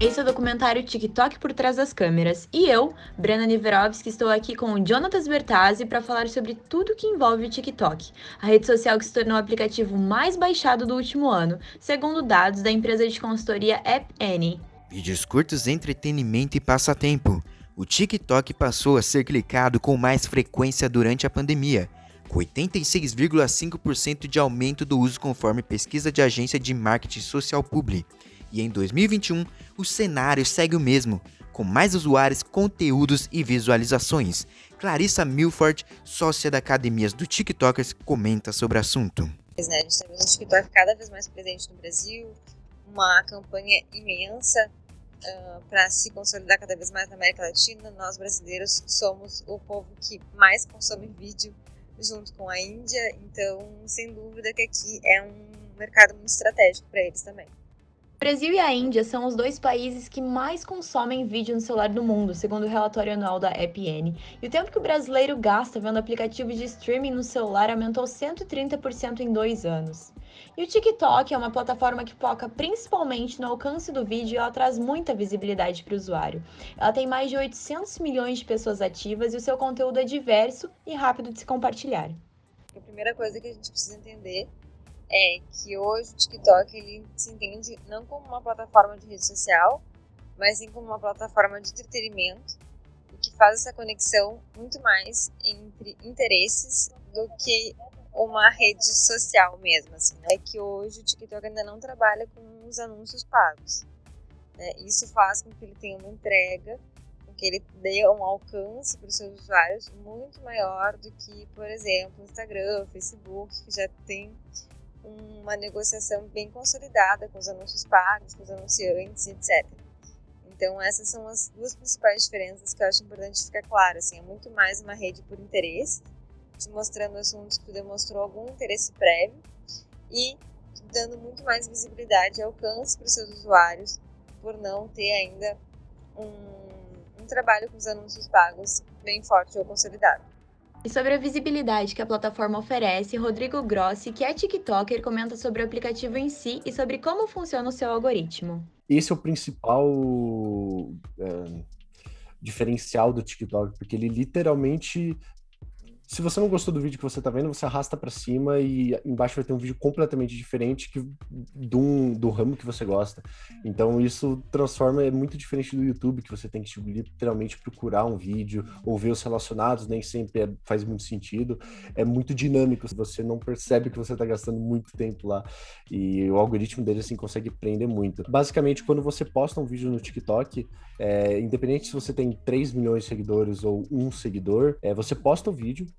Esse é o documentário TikTok por trás das câmeras. E eu, Brena Niverovski, estou aqui com o Jonatas Bertazzi para falar sobre tudo que envolve o TikTok, a rede social que se tornou o aplicativo mais baixado do último ano, segundo dados da empresa de consultoria App Annie. Vídeos curtos, entretenimento e passatempo. O TikTok passou a ser clicado com mais frequência durante a pandemia, com 86,5% de aumento do uso conforme pesquisa de agência de marketing social Publi. E em 2021, o cenário segue o mesmo, com mais usuários, conteúdos e visualizações. Clarissa Milford, sócia da Academias do TikTokers, comenta sobre o assunto. Né, a gente está o TikTok cada vez mais presente no Brasil, uma campanha imensa uh, para se consolidar cada vez mais na América Latina. Nós brasileiros somos o povo que mais consome vídeo junto com a Índia, então sem dúvida que aqui é um mercado muito estratégico para eles também. Brasil e a Índia são os dois países que mais consomem vídeo no celular do mundo, segundo o relatório anual da EPN. E o tempo que o brasileiro gasta vendo aplicativos de streaming no celular aumentou 130% em dois anos. E o TikTok é uma plataforma que foca principalmente no alcance do vídeo e ela traz muita visibilidade para o usuário. Ela tem mais de 800 milhões de pessoas ativas e o seu conteúdo é diverso e rápido de se compartilhar. A primeira coisa que a gente precisa entender é que hoje o TikTok ele se entende não como uma plataforma de rede social, mas sim como uma plataforma de entretenimento e que faz essa conexão muito mais entre interesses do que uma rede social mesmo. Assim, né? É que hoje o TikTok ainda não trabalha com os anúncios pagos. Né? Isso faz com que ele tenha uma entrega, com que ele dê um alcance para os seus usuários muito maior do que, por exemplo, Instagram, Facebook, que já tem uma negociação bem consolidada com os anúncios pagos, com os anunciantes, etc. Então essas são as duas principais diferenças que eu acho importante ficar claro. Assim, é muito mais uma rede por interesse, te mostrando assuntos que demonstrou algum interesse prévio e dando muito mais visibilidade e alcance para os seus usuários por não ter ainda um, um trabalho com os anúncios pagos bem forte ou consolidado. E sobre a visibilidade que a plataforma oferece, Rodrigo Grossi, que é TikToker, comenta sobre o aplicativo em si e sobre como funciona o seu algoritmo. Esse é o principal é, diferencial do TikTok, porque ele literalmente se você não gostou do vídeo que você tá vendo, você arrasta para cima e embaixo vai ter um vídeo completamente diferente que, do, do ramo que você gosta. Então isso transforma, é muito diferente do YouTube, que você tem que literalmente procurar um vídeo ou ver os relacionados, nem sempre é, faz muito sentido. É muito dinâmico, você não percebe que você tá gastando muito tempo lá. E o algoritmo dele, assim, consegue prender muito. Basicamente, quando você posta um vídeo no TikTok, é, independente se você tem 3 milhões de seguidores ou um seguidor, é, você posta o vídeo,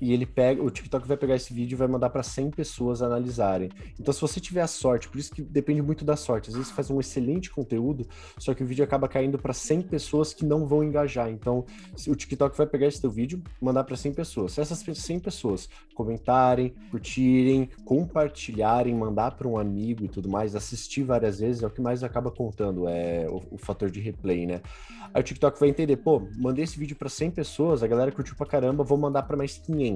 e ele pega, o TikTok vai pegar esse vídeo e vai mandar para 100 pessoas analisarem. Então, se você tiver a sorte, por isso que depende muito da sorte. Às vezes você faz um excelente conteúdo, só que o vídeo acaba caindo para 100 pessoas que não vão engajar. Então, o TikTok vai pegar esse teu vídeo, mandar para 100 pessoas. Se essas 100 pessoas comentarem, curtirem, compartilharem, mandar para um amigo e tudo mais, assistir várias vezes, é o que mais acaba contando, é o, o fator de replay, né? Aí o TikTok vai entender, pô, mandei esse vídeo para 100 pessoas, a galera curtiu pra caramba, vou mandar para mais 500.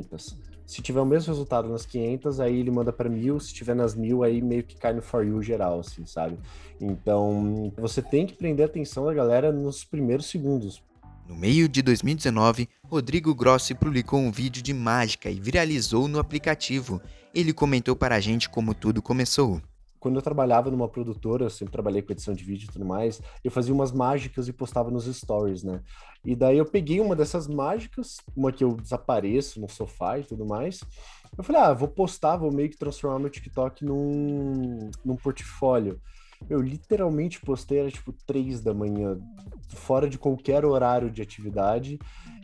Se tiver o mesmo resultado nas 500, aí ele manda para mil, se tiver nas mil, aí meio que cai no for you geral, assim, sabe? Então, você tem que prender a atenção da galera nos primeiros segundos. No meio de 2019, Rodrigo Grossi publicou um vídeo de mágica e viralizou no aplicativo. Ele comentou para a gente como tudo começou quando eu trabalhava numa produtora, eu sempre trabalhei com edição de vídeo e tudo mais, eu fazia umas mágicas e postava nos stories, né? E daí eu peguei uma dessas mágicas, uma que eu desapareço no sofá e tudo mais. Eu falei, ah, vou postar, vou meio que transformar meu TikTok num, num portfólio. Eu literalmente postei, era tipo três da manhã, fora de qualquer horário de atividade.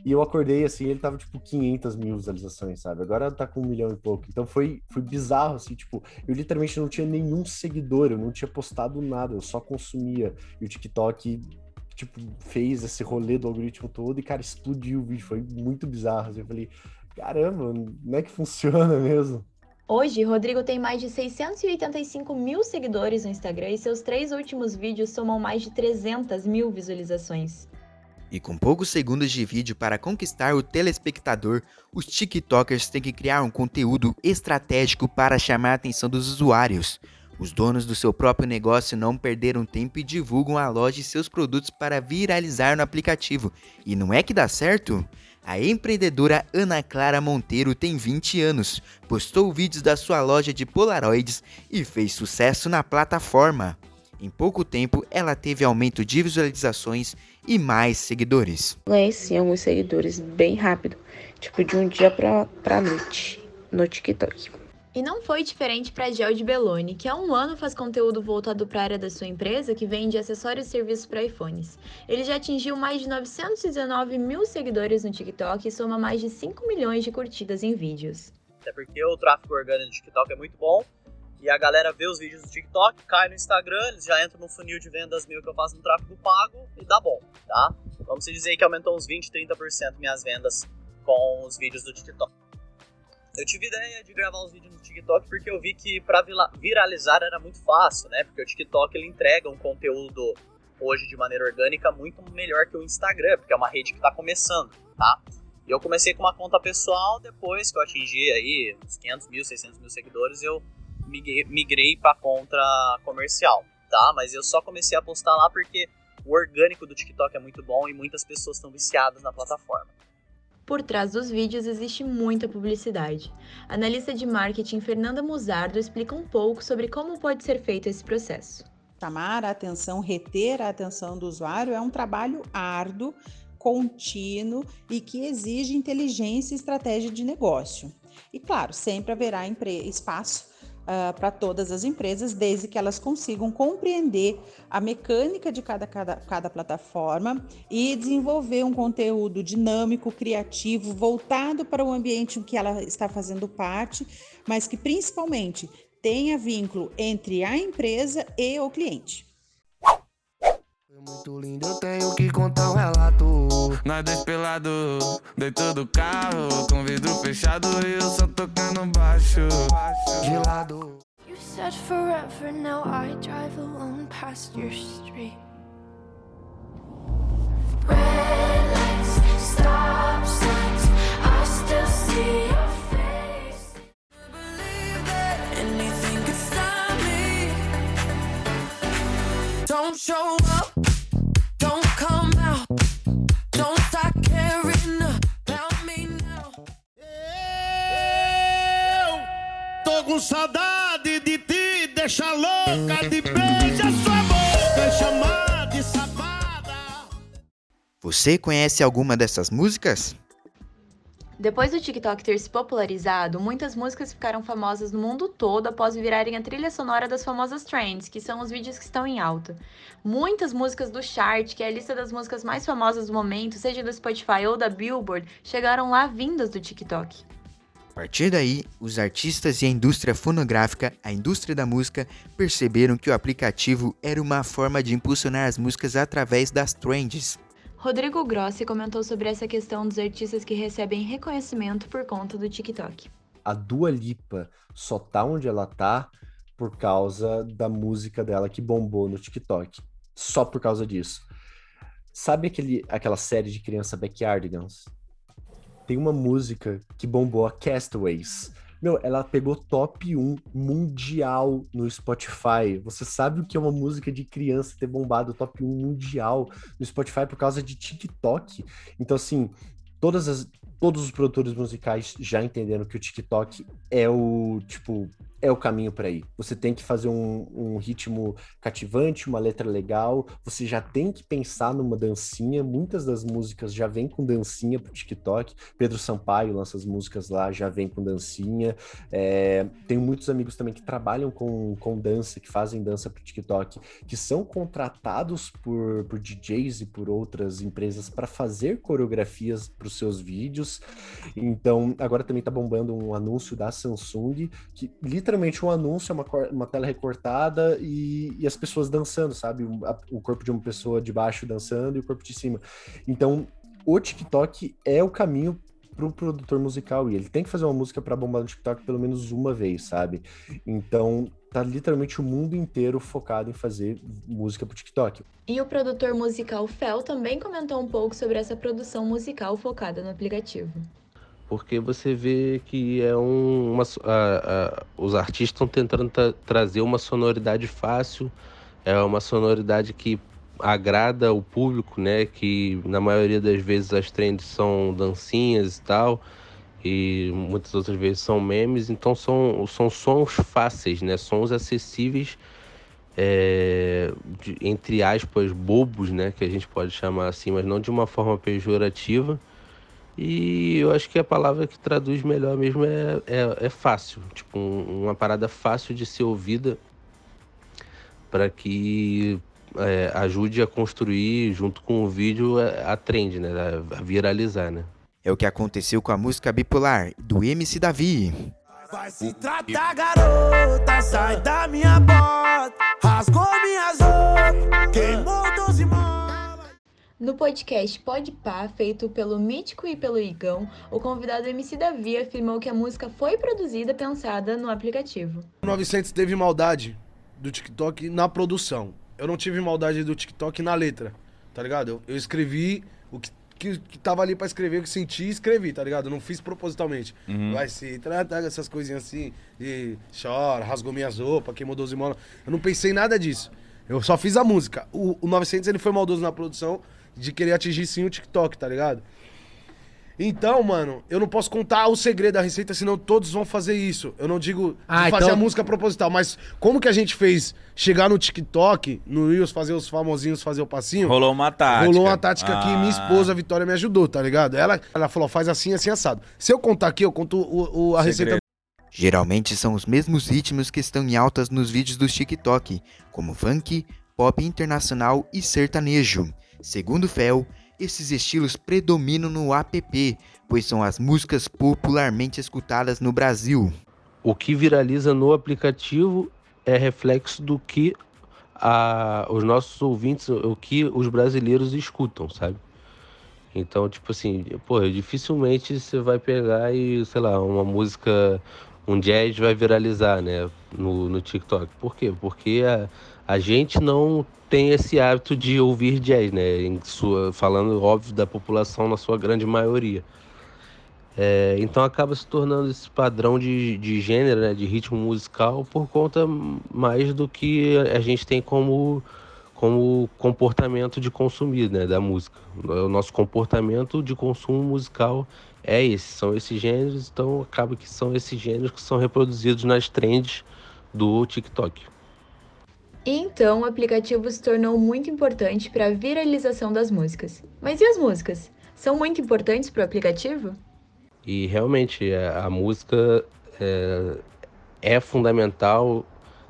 E eu acordei assim, ele tava tipo 500 mil visualizações, sabe? Agora tá com um milhão e pouco. Então foi, foi bizarro, assim, tipo, eu literalmente não tinha nenhum seguidor, eu não tinha postado nada, eu só consumia. E o TikTok, tipo, fez esse rolê do algoritmo todo e, cara, explodiu o vídeo. Foi muito bizarro. Assim, eu falei, caramba, não é que funciona mesmo? Hoje, Rodrigo tem mais de 685 mil seguidores no Instagram e seus três últimos vídeos somam mais de 300 mil visualizações. E com poucos segundos de vídeo para conquistar o telespectador, os TikTokers têm que criar um conteúdo estratégico para chamar a atenção dos usuários. Os donos do seu próprio negócio não perderam tempo e divulgam a loja e seus produtos para viralizar no aplicativo. E não é que dá certo? A empreendedora Ana Clara Monteiro tem 20 anos, postou vídeos da sua loja de Polaroids e fez sucesso na plataforma. Em pouco tempo, ela teve aumento de visualizações e mais seguidores. Conheci alguns seguidores bem rápido, tipo de um dia pra, pra noite, no TikTok. E não foi diferente para Gel de Belloni, que há um ano faz conteúdo voltado para a área da sua empresa, que vende acessórios e serviços para iPhones. Ele já atingiu mais de 919 mil seguidores no TikTok e soma mais de 5 milhões de curtidas em vídeos. Até porque o tráfego orgânico do TikTok é muito bom e a galera vê os vídeos do TikTok, cai no Instagram, eles já entram no funil de vendas mil que eu faço no tráfego pago e dá bom, tá? Vamos dizer que aumentou uns 20, 30% minhas vendas com os vídeos do TikTok. Eu tive ideia de gravar os vídeos no TikTok porque eu vi que para viralizar era muito fácil, né? Porque o TikTok ele entrega um conteúdo hoje de maneira orgânica muito melhor que o Instagram, porque é uma rede que está começando, tá? E eu comecei com uma conta pessoal, depois que eu atingi aí uns 500 mil, 600 mil seguidores, eu migrei para conta comercial, tá? Mas eu só comecei a postar lá porque o orgânico do TikTok é muito bom e muitas pessoas estão viciadas na plataforma. Por trás dos vídeos existe muita publicidade. A analista de marketing Fernanda Musardo explica um pouco sobre como pode ser feito esse processo. Chamar a atenção, reter a atenção do usuário é um trabalho árduo, contínuo e que exige inteligência e estratégia de negócio. E claro, sempre haverá espaço uh, para todas as empresas, desde que elas consigam compreender a mecânica de cada, cada, cada plataforma e desenvolver um conteúdo dinâmico, criativo, voltado para o ambiente em que ela está fazendo parte, mas que principalmente tenha vínculo entre a empresa e o cliente. Muito lindo, eu tenho que contar um relato. Nós dois pelados, dentro do carro, com vidro fechado e eu só tocando baixo. De lado. You said forever, now I drive alone past your street. Red lights, stop signs, I still see your face. Believe that anything could stop me. Don't show up. Com saudade de ti, deixa louca de beija sua boca, chamar de safada. Você conhece alguma dessas músicas? Depois do TikTok ter se popularizado, muitas músicas ficaram famosas no mundo todo após virarem a trilha sonora das famosas trends, que são os vídeos que estão em alta. Muitas músicas do chart, que é a lista das músicas mais famosas do momento, seja do Spotify ou da Billboard, chegaram lá vindas do TikTok. A partir daí, os artistas e a indústria fonográfica, a indústria da música, perceberam que o aplicativo era uma forma de impulsionar as músicas através das trends. Rodrigo Grossi comentou sobre essa questão dos artistas que recebem reconhecimento por conta do TikTok. A Dua Lipa só tá onde ela tá por causa da música dela que bombou no TikTok. Só por causa disso. Sabe aquele, aquela série de criança Backyardigans? Tem uma música que bombou, a Castaways. Meu, ela pegou top 1 mundial no Spotify. Você sabe o que é uma música de criança ter bombado top 1 mundial no Spotify por causa de TikTok? Então, assim, todas as, todos os produtores musicais já entenderam que o TikTok é o, tipo, é o caminho para ir. Você tem que fazer um, um, ritmo cativante, uma letra legal, você já tem que pensar numa dancinha. Muitas das músicas já vêm com dancinha pro TikTok. Pedro Sampaio lança as músicas lá, já vem com dancinha. É, tenho muitos amigos também que trabalham com, com dança, que fazem dança pro TikTok, que são contratados por, por DJs e por outras empresas para fazer coreografias para os seus vídeos. Então, agora também tá bombando um anúncio da Samsung que literalmente literalmente um anúncio, uma, uma tela recortada e, e as pessoas dançando, sabe? O, a, o corpo de uma pessoa de baixo dançando e o corpo de cima. Então, o TikTok é o caminho para o produtor musical e ele tem que fazer uma música para bombar no TikTok pelo menos uma vez, sabe? Então, tá literalmente o mundo inteiro focado em fazer música pro TikTok. E o produtor musical Fel também comentou um pouco sobre essa produção musical focada no aplicativo. Porque você vê que é um, uma, a, a, os artistas estão tentando tra trazer uma sonoridade fácil, é uma sonoridade que agrada o público, né? Que na maioria das vezes as trends são dancinhas e tal, e muitas outras vezes são memes, então são, são sons fáceis, né? Sons acessíveis, é, de, entre aspas, bobos, né? Que a gente pode chamar assim, mas não de uma forma pejorativa e eu acho que a palavra que traduz melhor mesmo é, é, é fácil. Tipo, um, uma parada fácil de ser ouvida para que é, ajude a construir, junto com o vídeo, a, a trend, né? A, viralizar, né? É o que aconteceu com a música bipolar do MC Davi. Vai se tratar, garota, sai da minha bota, rasgou minhas roupas, queimou doze mãos. No podcast Pode Pá, feito pelo Mítico e pelo Igão, o convidado MC Davi afirmou que a música foi produzida pensada no aplicativo. O 900 teve maldade do TikTok na produção. Eu não tive maldade do TikTok na letra, tá ligado? Eu, eu escrevi o que, que, que tava ali pra escrever, o que senti e escrevi, tá ligado? Eu não fiz propositalmente. Uhum. Vai se tratar essas coisinhas assim, e chora, rasgou minhas roupas, queimou 12 molas. Eu não pensei nada disso. Eu só fiz a música. O, o 900 ele foi maldoso na produção de querer atingir sim o TikTok, tá ligado? Então, mano, eu não posso contar o segredo da receita, senão todos vão fazer isso. Eu não digo ah, fazer então... a música proposital, mas como que a gente fez chegar no TikTok, no Reels, fazer os famosinhos, fazer o passinho? Rolou uma tática. Rolou uma tática ah. que minha esposa, a Vitória, me ajudou, tá ligado? Ela, ela falou, faz assim, assim, assado. Se eu contar aqui, eu conto o, o a receita. Geralmente são os mesmos ritmos que estão em altas nos vídeos do TikTok, como funk, pop internacional e sertanejo. Segundo Fel, esses estilos predominam no app, pois são as músicas popularmente escutadas no Brasil. O que viraliza no aplicativo é reflexo do que a, os nossos ouvintes, o que os brasileiros escutam, sabe? Então, tipo assim, pô, dificilmente você vai pegar e, sei lá, uma música, um jazz vai viralizar, né, no, no TikTok. Por quê? Porque a, a gente não tem esse hábito de ouvir jazz, né? Em sua, falando, óbvio, da população na sua grande maioria. É, então acaba se tornando esse padrão de, de gênero, né, de ritmo musical, por conta mais do que a gente tem como, como comportamento de consumir né, da música. O nosso comportamento de consumo musical é esse, são esses gêneros, então acaba que são esses gêneros que são reproduzidos nas trends do TikTok. Então, o aplicativo se tornou muito importante para a viralização das músicas. Mas e as músicas? São muito importantes para o aplicativo? E realmente, é, a música é, é fundamental,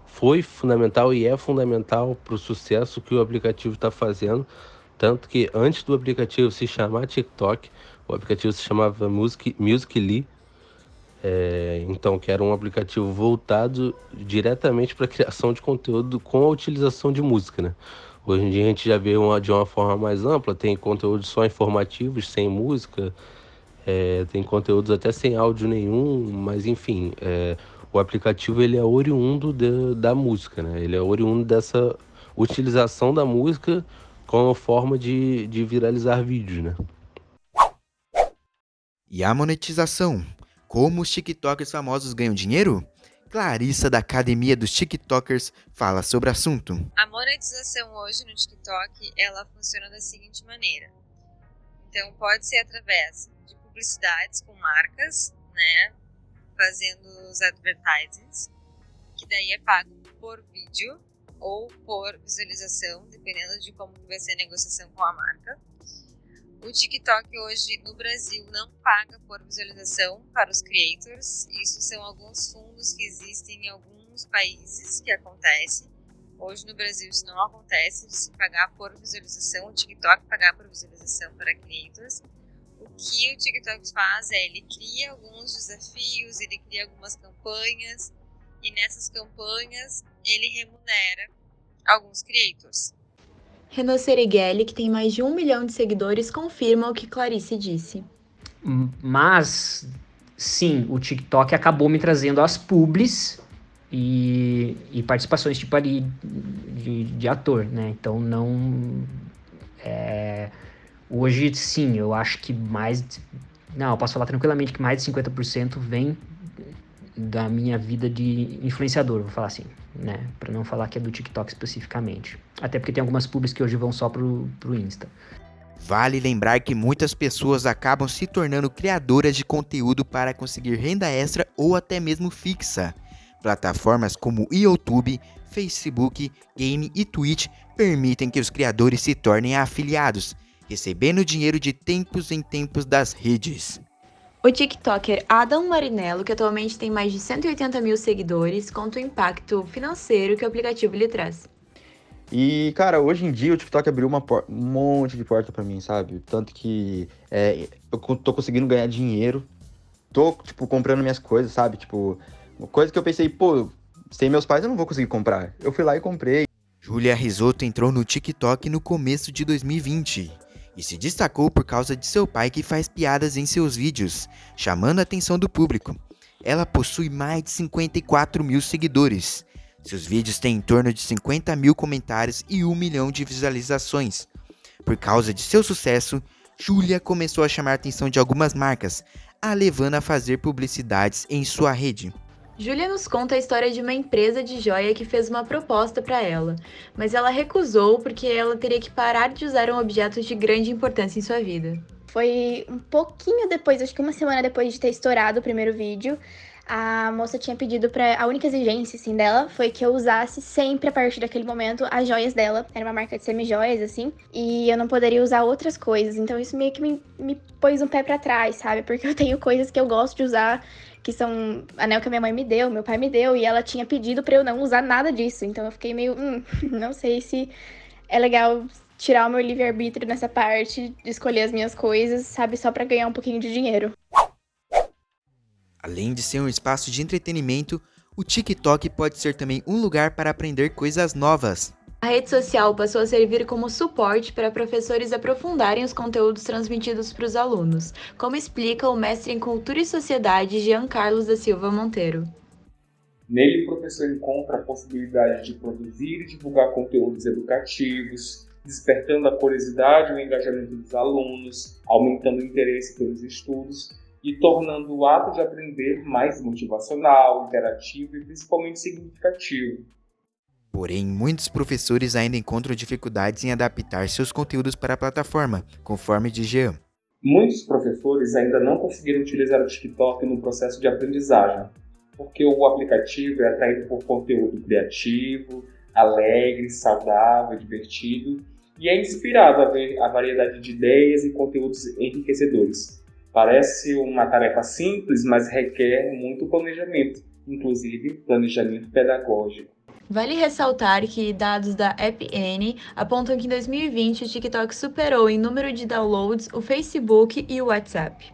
foi fundamental e é fundamental para o sucesso que o aplicativo está fazendo. Tanto que antes do aplicativo se chamar TikTok, o aplicativo se chamava Music, Musical.ly, é, então, que era um aplicativo voltado diretamente para a criação de conteúdo com a utilização de música, né? Hoje em dia a gente já vê uma, de uma forma mais ampla, tem conteúdos só informativos, sem música, é, tem conteúdos até sem áudio nenhum, mas enfim, é, o aplicativo ele é oriundo de, da música, né? Ele é oriundo dessa utilização da música como forma de, de viralizar vídeos, né? E a monetização? Como os TikTokers famosos ganham dinheiro? Clarissa da Academia dos TikTokers fala sobre o assunto. A monetização hoje no TikTok, ela funciona da seguinte maneira. Então pode ser através de publicidades com marcas, né, fazendo os advertisings, que daí é pago por vídeo ou por visualização, dependendo de como vai ser a negociação com a marca. O TikTok hoje no Brasil não paga por visualização para os creators. Isso são alguns fundos que existem em alguns países que acontece. Hoje no Brasil isso não acontece de se pagar por visualização, o TikTok pagar por visualização para creators. O que o TikTok faz é ele cria alguns desafios, ele cria algumas campanhas e nessas campanhas ele remunera alguns creators. Renan Serighelli, que tem mais de um milhão de seguidores, confirma o que Clarice disse. Mas, sim, o TikTok acabou me trazendo as publis e, e participações tipo ali de, de ator, né? Então não. É, hoje, sim, eu acho que mais Não, eu posso falar tranquilamente que mais de 50% vem da minha vida de influenciador, vou falar assim, né? Para não falar que é do TikTok especificamente. Até porque tem algumas pubs que hoje vão só pro, pro Insta. Vale lembrar que muitas pessoas acabam se tornando criadoras de conteúdo para conseguir renda extra ou até mesmo fixa. Plataformas como YouTube, Facebook, Game e Twitch permitem que os criadores se tornem afiliados, recebendo dinheiro de tempos em tempos das redes. O TikToker Adam Marinello, que atualmente tem mais de 180 mil seguidores, conta o impacto financeiro que o aplicativo lhe traz. E, cara, hoje em dia o TikTok abriu uma um monte de porta para mim, sabe? Tanto que é, eu tô conseguindo ganhar dinheiro, tô, tipo, comprando minhas coisas, sabe? Tipo, coisa que eu pensei, pô, sem meus pais eu não vou conseguir comprar. Eu fui lá e comprei. Julia Risotto entrou no TikTok no começo de 2020 e se destacou por causa de seu pai que faz piadas em seus vídeos, chamando a atenção do público. Ela possui mais de 54 mil seguidores seus vídeos têm em torno de 50 mil comentários e 1 milhão de visualizações. Por causa de seu sucesso, Julia começou a chamar a atenção de algumas marcas, a levando a fazer publicidades em sua rede. Julia nos conta a história de uma empresa de joia que fez uma proposta para ela, mas ela recusou porque ela teria que parar de usar um objeto de grande importância em sua vida. Foi um pouquinho depois, acho que uma semana depois de ter estourado o primeiro vídeo, a moça tinha pedido para a única exigência assim dela foi que eu usasse sempre a partir daquele momento as joias dela. Era uma marca de semi-joias assim, e eu não poderia usar outras coisas. Então isso meio que me, me pôs um pé para trás, sabe? Porque eu tenho coisas que eu gosto de usar que são anel que a minha mãe me deu, meu pai me deu, e ela tinha pedido para eu não usar nada disso. Então eu fiquei meio, hum, não sei se é legal tirar o meu livre-arbítrio nessa parte escolher as minhas coisas, sabe, só para ganhar um pouquinho de dinheiro. Além de ser um espaço de entretenimento, o TikTok pode ser também um lugar para aprender coisas novas. A rede social passou a servir como suporte para professores aprofundarem os conteúdos transmitidos para os alunos, como explica o mestre em Cultura e Sociedade Jean Carlos da Silva Monteiro. Nele, o professor encontra a possibilidade de produzir e divulgar conteúdos educativos, despertando a curiosidade e o engajamento dos alunos, aumentando o interesse pelos estudos e tornando o ato de aprender mais motivacional, interativo e principalmente significativo. Porém, muitos professores ainda encontram dificuldades em adaptar seus conteúdos para a plataforma, conforme diz Jean. Muitos professores ainda não conseguiram utilizar o TikTok no processo de aprendizagem, porque o aplicativo é atraído por conteúdo criativo, alegre, saudável, divertido e é inspirado a ver a variedade de ideias e conteúdos enriquecedores. Parece uma tarefa simples, mas requer muito planejamento, inclusive planejamento pedagógico. Vale ressaltar que dados da AppN apontam que em 2020 o TikTok superou em número de downloads o Facebook e o WhatsApp.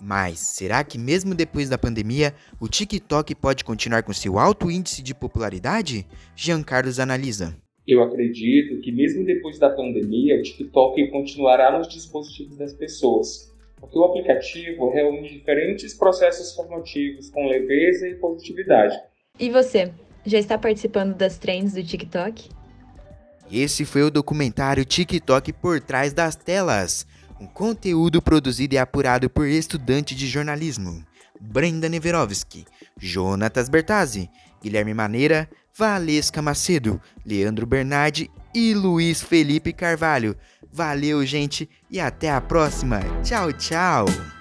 Mas será que mesmo depois da pandemia, o TikTok pode continuar com seu alto índice de popularidade? Jean Carlos analisa. Eu acredito que mesmo depois da pandemia, o TikTok continuará nos dispositivos das pessoas, porque o aplicativo reúne diferentes processos formativos com leveza e positividade. E você, já está participando das trends do TikTok? Esse foi o documentário TikTok por trás das telas, um conteúdo produzido e apurado por estudantes de jornalismo. Brenda Neverovski, Jonatas Bertazzi, Guilherme Maneira, Valesca Macedo, Leandro Bernardi e Luiz Felipe Carvalho. Valeu, gente, e até a próxima. Tchau, tchau.